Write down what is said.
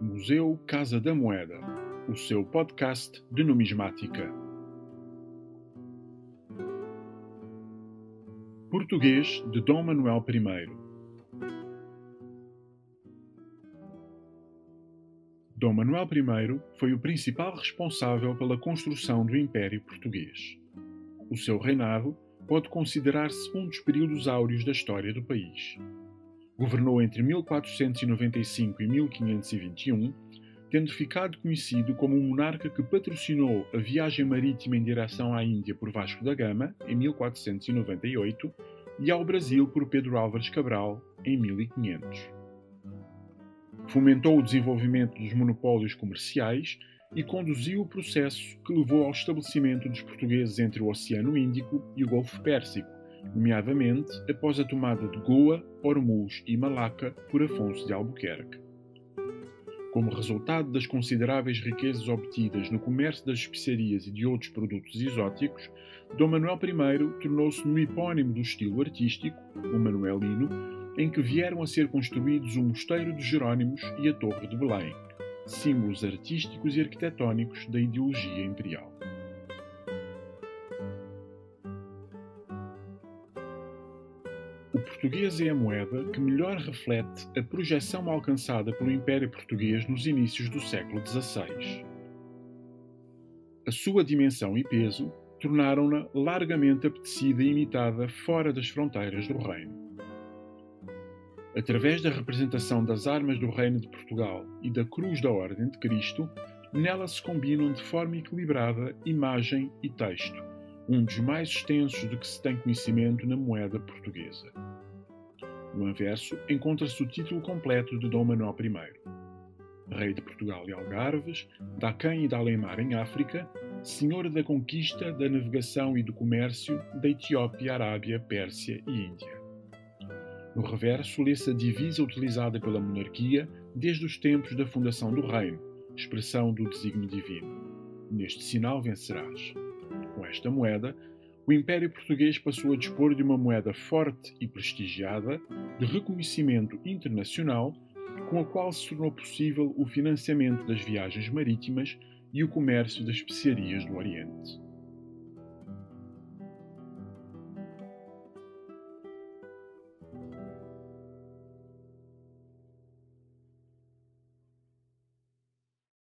Museu Casa da Moeda, o seu podcast de numismática. Português de Dom Manuel I. Dom Manuel I foi o principal responsável pela construção do Império Português. O seu reinado pode considerar-se um dos períodos áureos da história do país. Governou entre 1495 e 1521, tendo ficado conhecido como um monarca que patrocinou a viagem marítima em direção à Índia por Vasco da Gama, em 1498, e ao Brasil por Pedro Álvares Cabral, em 1500. Fomentou o desenvolvimento dos monopólios comerciais e conduziu o processo que levou ao estabelecimento dos portugueses entre o Oceano Índico e o Golfo Pérsico, nomeadamente após a tomada de Goa, Hormuz e Malaca por Afonso de Albuquerque. Como resultado das consideráveis riquezas obtidas no comércio das especiarias e de outros produtos exóticos, Dom Manuel I tornou-se no epónimo do estilo artístico, o manuelino, em que vieram a ser construídos o Mosteiro de Jerónimos e a Torre de Belém, símbolos artísticos e arquitetónicos da ideologia imperial. O português é a moeda que melhor reflete a projeção alcançada pelo Império Português nos inícios do século XVI. A sua dimensão e peso tornaram-na largamente apetecida e imitada fora das fronteiras do reino através da representação das armas do Reino de Portugal e da Cruz da Ordem de Cristo, nela se combinam de forma equilibrada imagem e texto, um dos mais extensos de que se tem conhecimento na moeda portuguesa. No anverso encontra-se o título completo de Dom Manuel I. Rei de Portugal e Algarves, da Aquém e da Além-Mar em África, Senhor da conquista, da navegação e do comércio da Etiópia, Arábia, Pérsia e Índia. No reverso, lê-se a divisa utilizada pela monarquia desde os tempos da fundação do reino, expressão do desígnio divino. Neste sinal vencerás. Com esta moeda, o Império Português passou a dispor de uma moeda forte e prestigiada, de reconhecimento internacional, com a qual se tornou possível o financiamento das viagens marítimas e o comércio das especiarias do Oriente.